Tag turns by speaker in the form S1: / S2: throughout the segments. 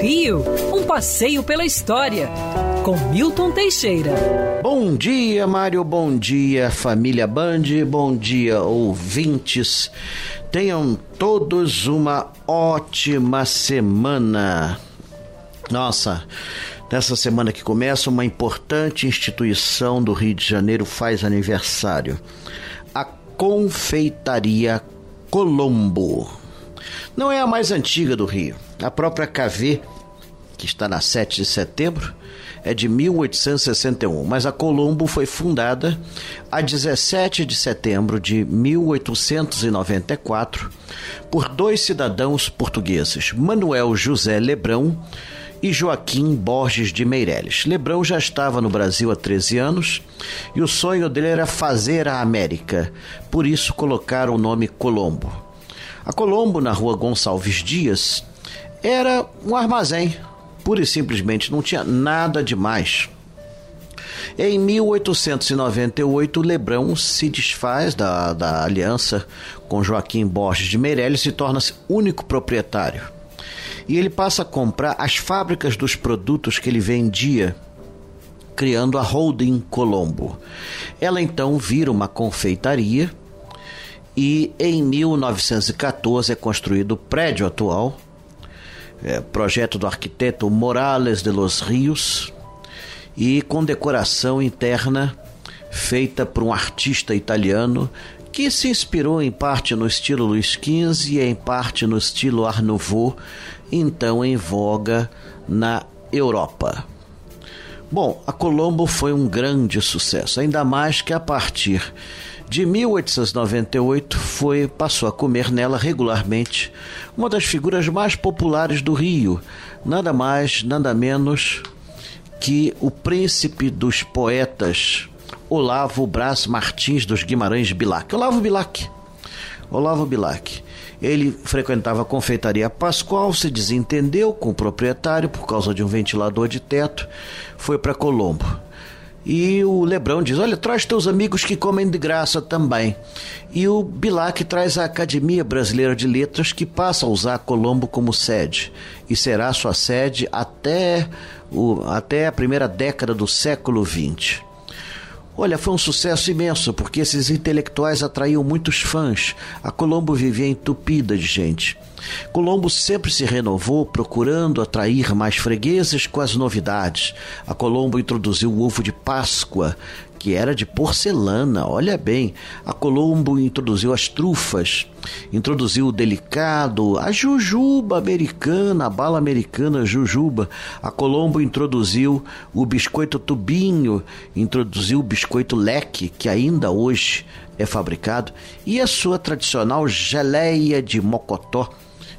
S1: Rio, um passeio pela história, com Milton Teixeira.
S2: Bom dia, Mário, bom dia, família Band, bom dia, ouvintes. Tenham todos uma ótima semana. Nossa, nessa semana que começa, uma importante instituição do Rio de Janeiro faz aniversário. A Confeitaria Colombo. Não é a mais antiga do Rio. A própria KV, que está na 7 de setembro, é de 1861, mas a Colombo foi fundada a 17 de setembro de 1894 por dois cidadãos portugueses, Manuel José Lebrão e Joaquim Borges de Meireles. Lebrão já estava no Brasil há 13 anos e o sonho dele era fazer a América, por isso colocaram o nome Colombo. A Colombo, na rua Gonçalves Dias, era um armazém pura e simplesmente não tinha nada demais. Em 1898, Lebrão se desfaz da, da aliança com Joaquim Borges de Meirelles e torna-se único proprietário. E ele passa a comprar as fábricas dos produtos que ele vendia, criando a Holding Colombo. Ela então vira uma confeitaria e em 1914 é construído o prédio atual, é, projeto do arquiteto Morales de los Rios e com decoração interna feita por um artista italiano que se inspirou em parte no estilo Luiz XV e em parte no estilo Art Nouveau, então em voga na Europa. Bom, a Colombo foi um grande sucesso, ainda mais que a partir de 1898 foi passou a comer nela regularmente uma das figuras mais populares do Rio, nada mais, nada menos que o príncipe dos poetas Olavo Brás Martins dos Guimarães Bilac. Olavo Bilac. Olavo Bilac. Ele frequentava a confeitaria Pascoal, se desentendeu com o proprietário por causa de um ventilador de teto, foi para Colombo. E o Lebrão diz: Olha, traz teus amigos que comem de graça também. E o Bilac traz a Academia Brasileira de Letras, que passa a usar Colombo como sede. E será sua sede até, o, até a primeira década do século XX. Olha, foi um sucesso imenso, porque esses intelectuais atraíam muitos fãs. A Colombo vivia entupida de gente. Colombo sempre se renovou, procurando atrair mais fregueses com as novidades. A Colombo introduziu o ovo de Páscoa, que era de porcelana. Olha bem, a Colombo introduziu as trufas, introduziu o delicado, a jujuba americana, a bala americana jujuba. A Colombo introduziu o biscoito tubinho, introduziu o biscoito leque, que ainda hoje é fabricado, e a sua tradicional geleia de mocotó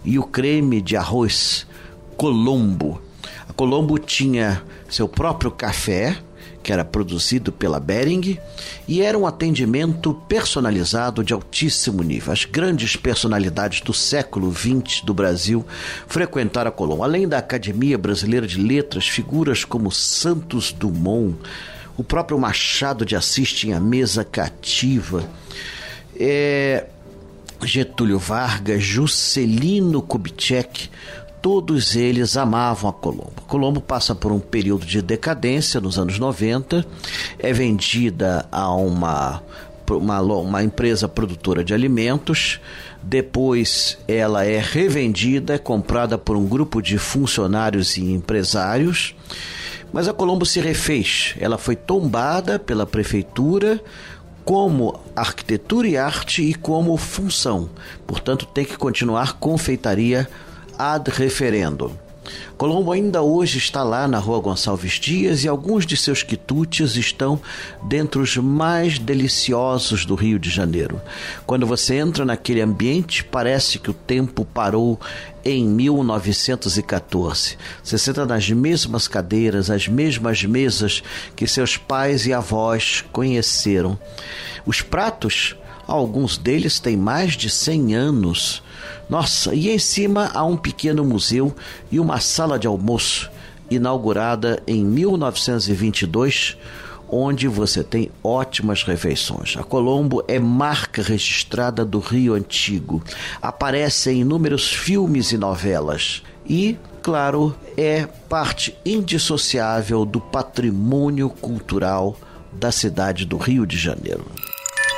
S2: e o creme de arroz Colombo. A Colombo tinha seu próprio café, que era produzido pela Bering, e era um atendimento personalizado de altíssimo nível. As grandes personalidades do século XX do Brasil frequentaram a Colombo. Além da Academia Brasileira de Letras, figuras como Santos Dumont, o próprio Machado de Assis tinha mesa cativa. É, Getúlio Vargas, Juscelino Kubitschek, todos eles amavam a Colombo. A Colombo passa por um período de decadência nos anos 90, é vendida a uma, uma, uma empresa produtora de alimentos, depois ela é revendida, é comprada por um grupo de funcionários e empresários. Mas a Colombo se refez, ela foi tombada pela prefeitura como arquitetura e arte e como função. Portanto, tem que continuar confeitaria ad referendo. Colombo ainda hoje está lá na rua Gonçalves Dias e alguns de seus quitutes estão dentre os mais deliciosos do Rio de Janeiro. Quando você entra naquele ambiente, parece que o tempo parou em 1914. Você senta nas mesmas cadeiras, as mesmas mesas que seus pais e avós conheceram. Os pratos, alguns deles têm mais de 100 anos. Nossa, e em cima há um pequeno museu e uma sala de almoço, inaugurada em 1922 onde você tem ótimas refeições. A Colombo é marca registrada do Rio Antigo. Aparece em inúmeros filmes e novelas. E, claro, é parte indissociável do patrimônio cultural da cidade do Rio de Janeiro.